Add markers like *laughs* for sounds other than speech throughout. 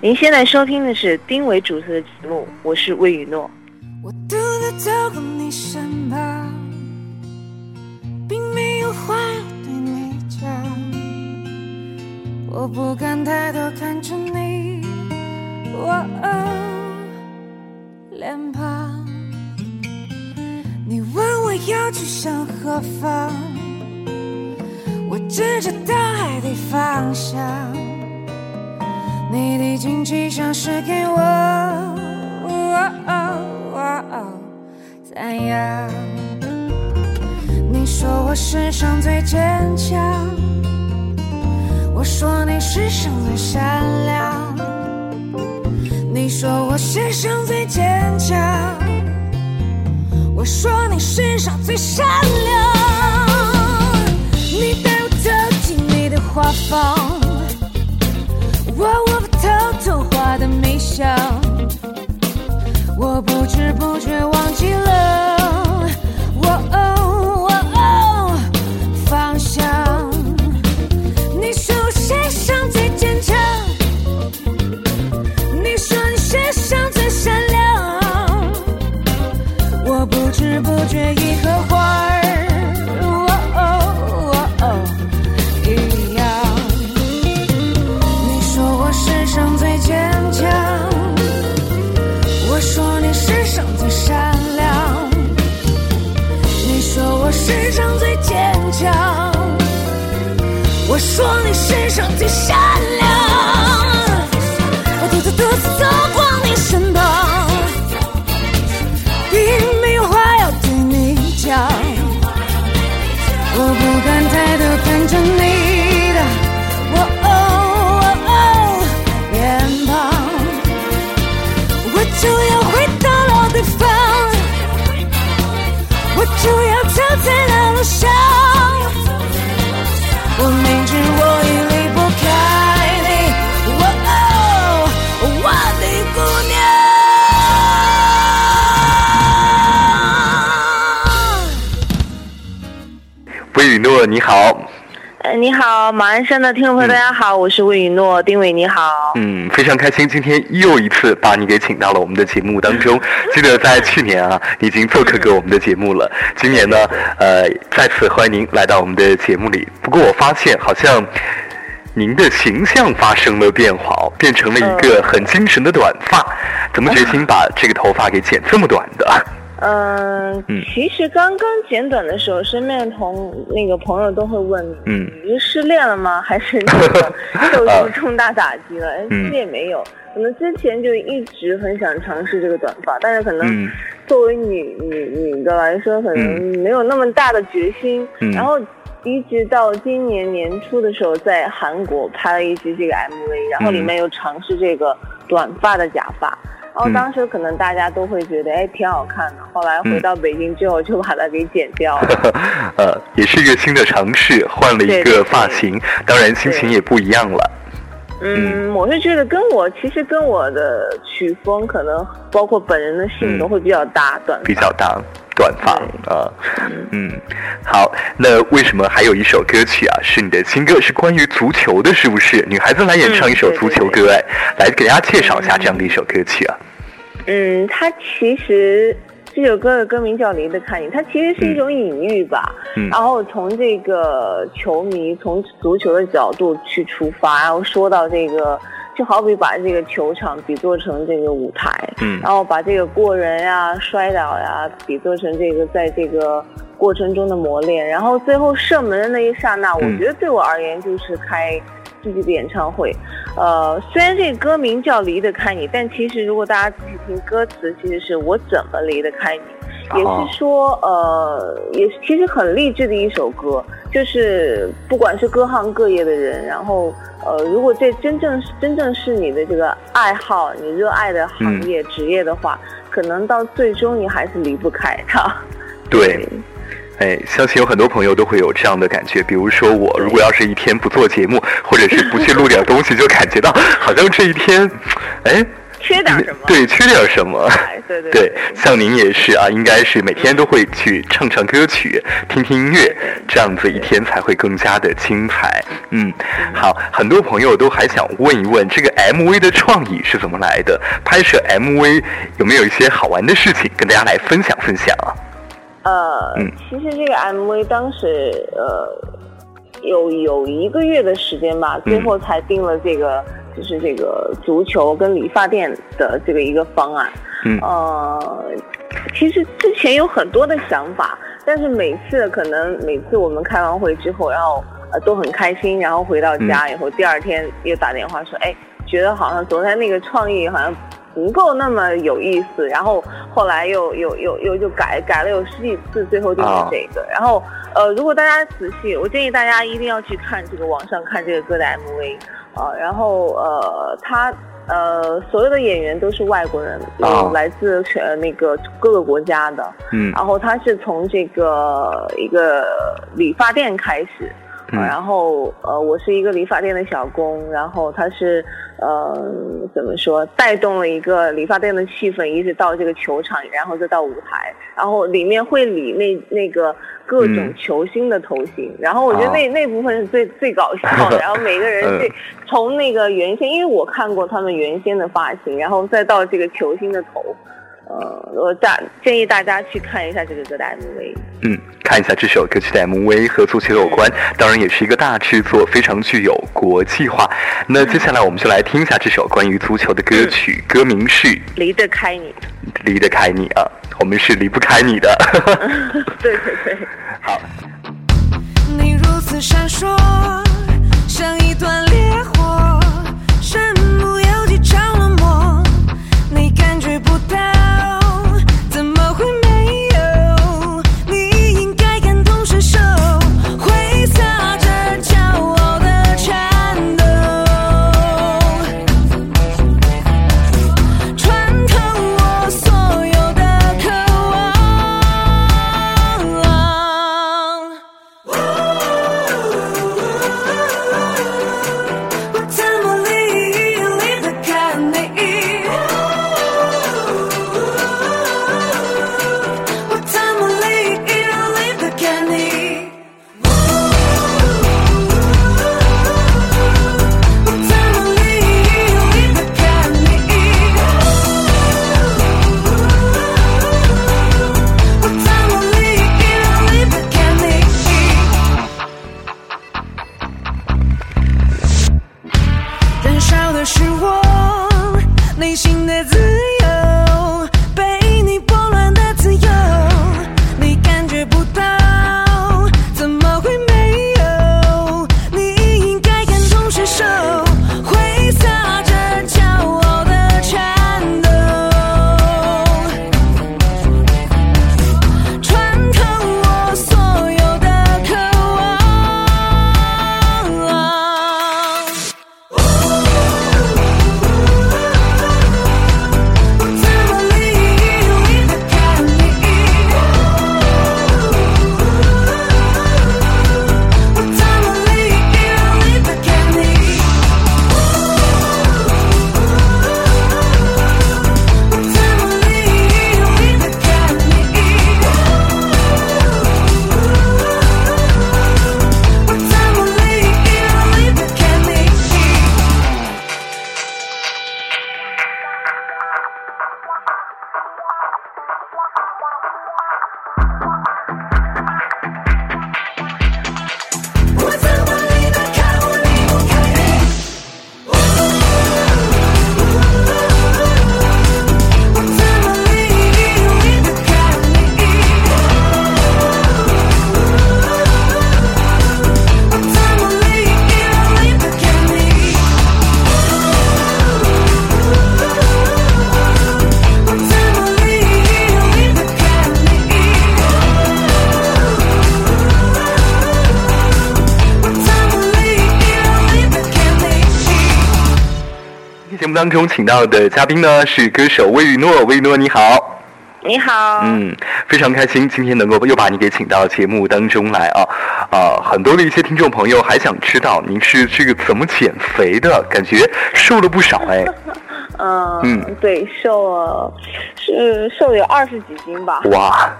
您现在收听的是丁伟主持的节目，我是魏雨诺。我独自走过你身旁，并没有话要对你讲。我不敢抬头看着你，我脸庞。你问我要去向何方，我指着大海的方向。你的惊奇像是给我赞扬。你说我世上最坚强，我说你世上最善良。你说我世上最坚强，我说你世上最善良。你带我走进你的画房。笑，我不知不觉忘记了我哦方向。世上最善诺，你好。呃，你好，马鞍山的听众朋友，大家好，我是魏雨诺，丁伟，你好。嗯，非常开心，今天又一次把你给请到了我们的节目当中。*laughs* 记得在去年啊，你已经做客过我们的节目了。今年呢，呃，再次欢迎您来到我们的节目里。不过我发现好像您的形象发生了变化，变成了一个很精神的短发。怎么决 *laughs* 心把这个头发给剪这么短的？嗯，其实刚刚剪短的时候，身边的同那个朋友都会问，嗯，你是失恋了吗？还是那个 *laughs* 受到重大打击了？哎，其实也没有，可能之前就一直很想尝试这个短发，但是可能作为女女女的来说，可能没有那么大的决心。然后一直到今年年初的时候，在韩国拍了一支这个 MV，然后里面有尝试这个短发的假发。然后当时可能大家都会觉得，哎，挺好看的。后来回到北京之后，就把它给剪掉了。*laughs* 呃，也是一个新的尝试，换了一个发型，当然心情也不一样了。嗯，我是觉得跟我其实跟我的曲风，可能包括本人的性格会比较搭，短比较搭，短发啊。嗯，好，那为什么还有一首歌曲啊？是你的新歌，是关于足球的，是不是？女孩子来演唱一首足球歌，哎，来给大家介绍一下这样的一首歌曲啊。嗯，它其实这首歌的歌名叫《离得看你》，它其实是一种隐喻吧。嗯。然后从这个球迷从足球的角度去出发，然后说到这个，就好比把这个球场比作成这个舞台，嗯。然后把这个过人呀、摔倒呀比作成这个在这个过程中的磨练，然后最后射门的那一刹那，我觉得对我而言就是开。自己的演唱会，呃，虽然这个歌名叫离得开你，但其实如果大家仔细听歌词，其实是我怎么离得开你，也是说，呃，也其实很励志的一首歌，就是不管是各行各业的人，然后，呃，如果这真正真正是你的这个爱好，你热爱的行业、职业的话，可能到最终你还是离不开它。*laughs* 对。哎，相信有很多朋友都会有这样的感觉。比如说我，如果要是一天不做节目，或者是不去录点东西，就感觉到好像这一天，哎，缺点什么？对，缺点什么？对对 *laughs* 对，像您也是啊，应该是每天都会去唱唱歌曲，听听音乐，这样子一天才会更加的精彩。嗯，好，很多朋友都还想问一问，这个 MV 的创意是怎么来的？拍摄 MV 有没有一些好玩的事情跟大家来分享分享啊？呃，嗯其实这个 MV 当时呃有有一个月的时间吧，最后才定了这个。就是这个足球跟理发店的这个一个方案，嗯，呃，其实之前有很多的想法，但是每次可能每次我们开完会之后，然后呃都很开心，然后回到家以后，第二天又打电话说，哎，觉得好像昨天那个创意好像不够那么有意思，然后后来又又又又就改改了有十几次，最后就是这个。然后呃，如果大家仔细，我建议大家一定要去看这个网上看这个歌的 MV。啊，然后呃，他呃，所有的演员都是外国人，来自全那个各个国家的。嗯，然后他是从这个一个理发店开始。然后呃，我是一个理发店的小工，然后他是呃怎么说，带动了一个理发店的气氛，一直到这个球场，然后再到舞台，然后里面会理那那个各种球星的头型，然后我觉得那那部分是最最搞笑的，*laughs* 然后每个人最从那个原先，因为我看过他们原先的发型，然后再到这个球星的头。呃，我大建议大家去看一下这个歌的 MV。嗯，看一下这首歌曲的 MV 和足球有关，当然也是一个大制作，非常具有国际化。那接下来我们就来听一下这首关于足球的歌曲，歌名是《离得开你》。离得开你啊，我们是离不开你的。*laughs* 对对对，好。你如此闪烁，像一段烈火，是我内心的自当中请到的嘉宾呢是歌手魏雨诺，魏雨诺你好，你好，嗯，非常开心今天能够又把你给请到节目当中来啊。啊，很多的一些听众朋友还想知道您是这个怎么减肥的，感觉瘦了不少哎。嗯 *laughs* 嗯。对，瘦了是瘦了有二十几斤吧。哇，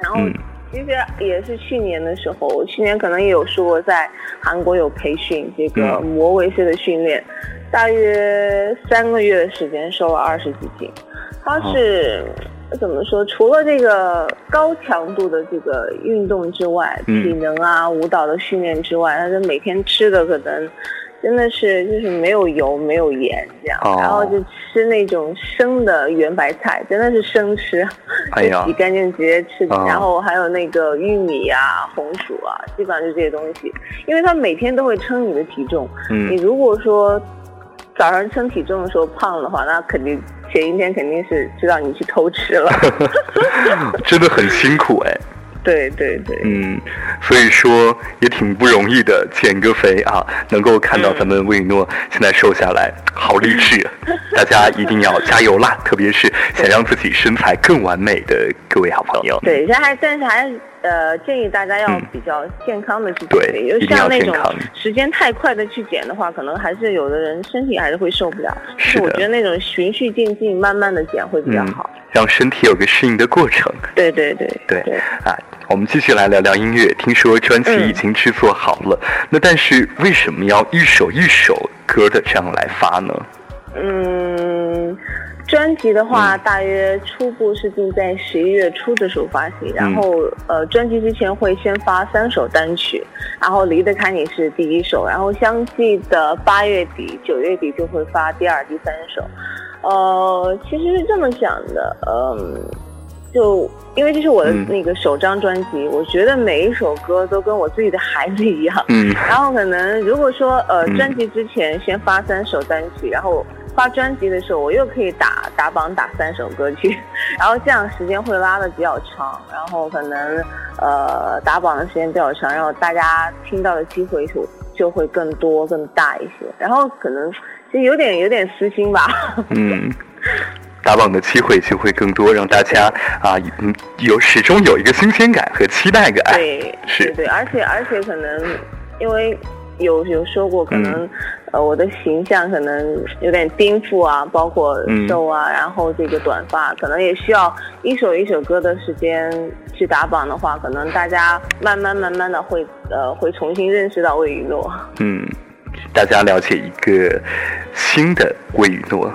然后嗯。其实也是去年的时候，我去年可能也有说过在韩国有培训这个嗯。魔维式的训练，大约三个月的时间瘦了二十几斤。它是、怎么说？除了这个高强度的这个运动之外，嗯体能啊、舞蹈的训练之外，它是每天吃的可能。真的是就是没有油没有盐这样，哦然后就吃那种生的圆白菜，真的是生吃，哎就洗干净直接吃，哦然后还有那个玉米啊、红薯啊，基本上就这些东西，因为它每天都会称你的体重。你嗯，如果说早上称体重的时候胖的话，那肯定前一天肯定是知道你去偷吃了。*laughs* 真的很辛苦哎。*laughs* 对对对，嗯，所以说也挺不容易的，减个肥啊，能够看到咱们魏雨诺现在瘦下来，好励志！*laughs* 大家一定要加油啦！特别是想让自己身材更完美的各位好朋友。对，现在还但是还是呃建议大家要嗯比较健康的去减对肥，就一定要像那种时间太快的去减的话，可能还是有的人身体还是会受不了。但是的我觉得那种循序渐进、慢慢的减会比较嗯好。，让身体有个适应的过程。对对对对对。啊，我们继续来聊聊音乐。听说专辑嗯已经制作好了，那但是为什么要一首一首歌的这样来发呢？嗯，专辑的话，嗯。大约初步是定在十一月初的时候发行，然后呃，专辑之前会先发三首单曲，然后《离得开你》是第一首，然后相继的八月底、九月底就会发第二、第三首。呃，其实是这么想的，嗯。就因为这是我的嗯。那个首张专辑，我觉得每一首歌都跟我自己的孩子一样，嗯。然后可能如果说呃嗯。专辑之前先发三首单曲，然后发专辑的时候我又可以打打榜打三首歌曲，*laughs* 然后这样时间会拉的比较长，然后可能呃打榜的时间比较长，然后大家听到的机会就就会更多更大一些，然后可能其实有点有点私心吧，嗯。*laughs* 打榜的机会就会更多，让大家啊，嗯，有始终有一个新鲜感和期待感。对，是对对，而且而且可能因为有有说过，可能、呃我的形象可能有点颠覆啊，包括嗯瘦啊，然后这个短发，可能也需要一首一首歌的时间去打榜的话，可能大家慢慢慢慢的会呃会重新认识到魏雨诺。嗯，大家了解一个新的魏雨诺，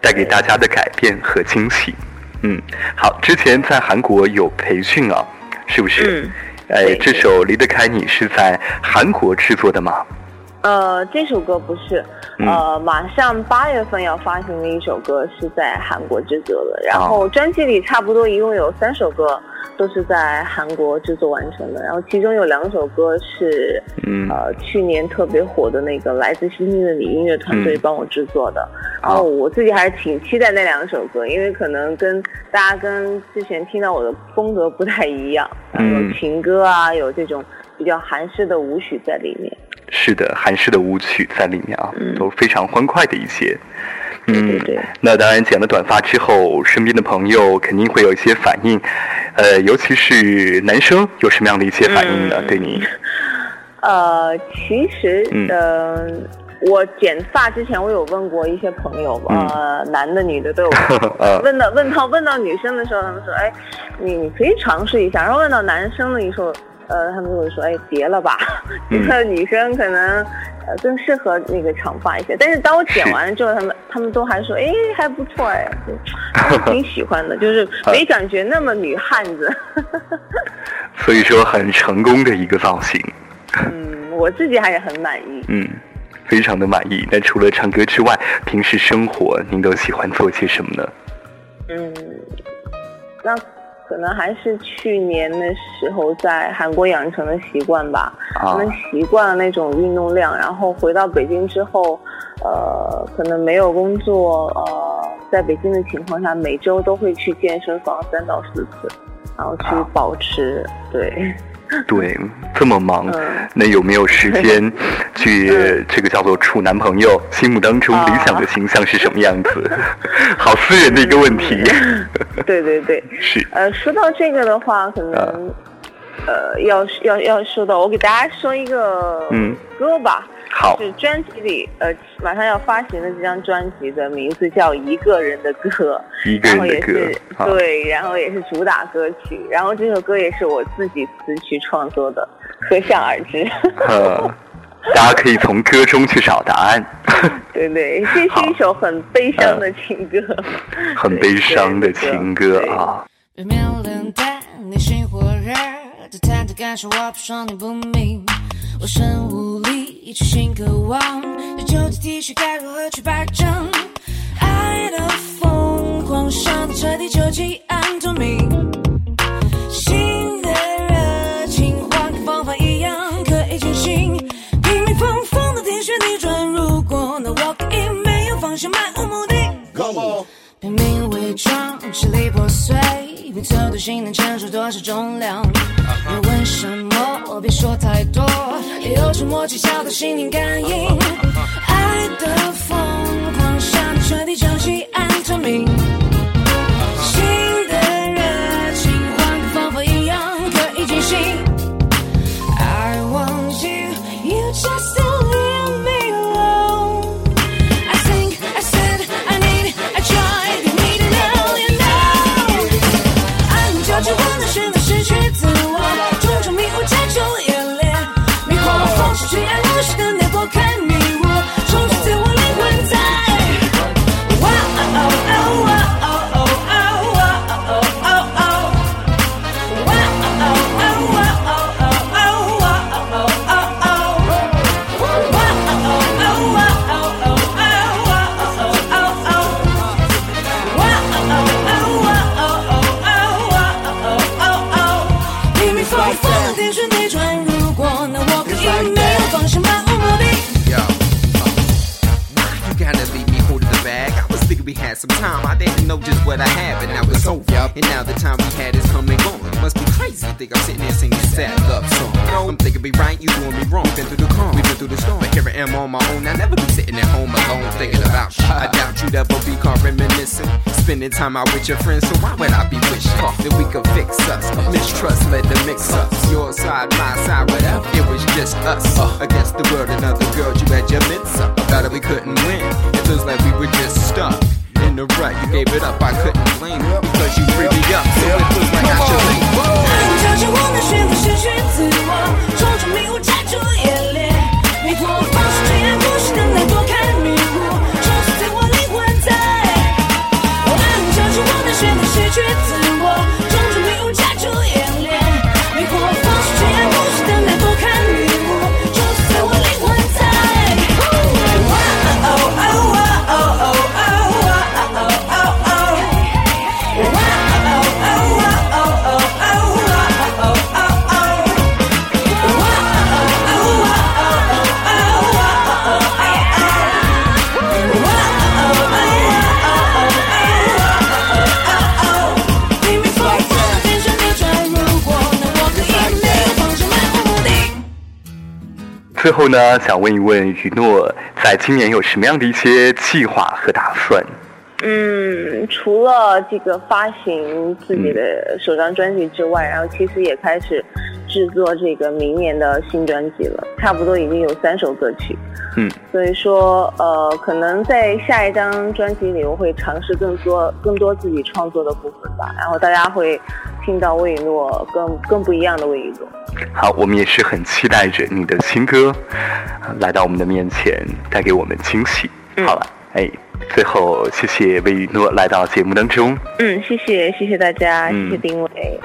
带给大家的改变和惊喜。嗯，好，之前在韩国有培训啊，是不是？嗯哎，这首《离得开你》是在韩国制作的吗？呃，这首歌不是，嗯。呃，马上八月份要发行的一首歌是在韩国制作的，然哦。后专辑里差不多一共有三首歌都是在韩国制作完成的，然后其中有两首歌是，嗯。呃，去年特别火的那个来自星星的你音乐团队嗯。帮我制作的，然后我自己还是挺期待那两首歌，因为可能跟大家跟之前听到我的风格不太一样，然后有嗯情歌啊，有这种比较韩式的舞曲在里面。是的，韩式的舞曲在里面啊，嗯都非常欢快的一些。对嗯，对对那当然剪了短发之后，身边的朋友肯定会有一些反应，呃，尤其是男生有什么样的一些反应呢？嗯对你，呃，其实，嗯呃，我剪发之前，我有问过一些朋友，嗯呃，男的、女的都有 *laughs* 呃问到问到问到女生的时候，他们说，哎，你你可以尝试一下。然后问到男生的时候，呃，他们就会说，哎，别了吧，*laughs* 这个女生可能呃更适合那个长发一些。但是当我剪完了之后，他们他们都还说，哎，还不错，哎，就 *laughs* 挺喜欢的，就是没感觉那么女汉子。*laughs* 所以说很成功的一个造型，嗯，我自己还是很满意。嗯，非常的满意。那除了唱歌之外，平时生活您都喜欢做些什么呢？嗯，那可能还是去年的时候在韩国养成的习惯吧。啊可能习惯了那种运动量，然后回到北京之后，呃，可能没有工作，呃，在北京的情况下，每周都会去健身房三到四次，然后去啊保持，对，*laughs* 对，这么忙，嗯那有没有时间 *laughs* 去嗯这个叫做处男朋友？心目当中啊理想的形象是什么样子？*laughs* 好私人的一个问题。对对对。是，呃，说到这个的话，可能、啊呃，要要要说到，我给大家说一个嗯歌吧。好，是专辑里呃马上要发行的这张专辑的名字叫《一个人的歌》，*laughs* 一个然后也人的歌是，对，然后也是主打歌曲，然后这首歌也是我自己词曲创作的，*laughs* 可想而知。*laughs* 呃，大家可以从歌中去找答案，对对，这是一首很悲伤的情歌，很悲伤的情歌啊。别面冷淡，你心火热，这忐忑感受我不说你不明，我身无力，痴心渴望，这旧的 T 恤该如何去摆正？爱的疯狂，伤的彻底，究竟暗透明。新的热情，换个方法一样可以进行。拼命疯疯的天旋地转，如果那 walk in 没有方向，漫无目的。拼命伪装，支离破碎，拼凑的心能承受多少重量？默，技巧的心灵感应。爱的疯狂，伤的彻底，交集 some time. I didn't know just what I had, but now it's over. And now the time we had is coming on. It must be crazy. to think I'm sitting there singing sad love song. No, I'm thinking me right, you doing me wrong. Been through the calm, we've been through the storm. But here I am on my own. I never be sitting at home alone thinking about shit. I doubt you'd ever be caught reminiscing. Spending time out with your friends, so why would I be wishing that we could fix us? Mistrust led to mix us. Your side, my side, whatever. It was just us against the world and 最后呢，想问一问雨诺，在今年有什么样的一些计划和打算？嗯，除了这个发行自己的首张专辑之外，然后其实也开始制作这个明年的新专辑了，差不多已经有三首歌曲。嗯，所以说，呃，可能在下一张专辑里，我会尝试更多更多自己创作的部分吧，然后大家会听到魏雨诺更更不一样的魏雨诺。好，我们也是很期待着你的新歌呃来到我们的面前，带给我们惊喜。嗯好了，哎，最后谢谢魏雨诺来到节目当中。嗯，谢谢谢谢大家，嗯谢谢丁伟。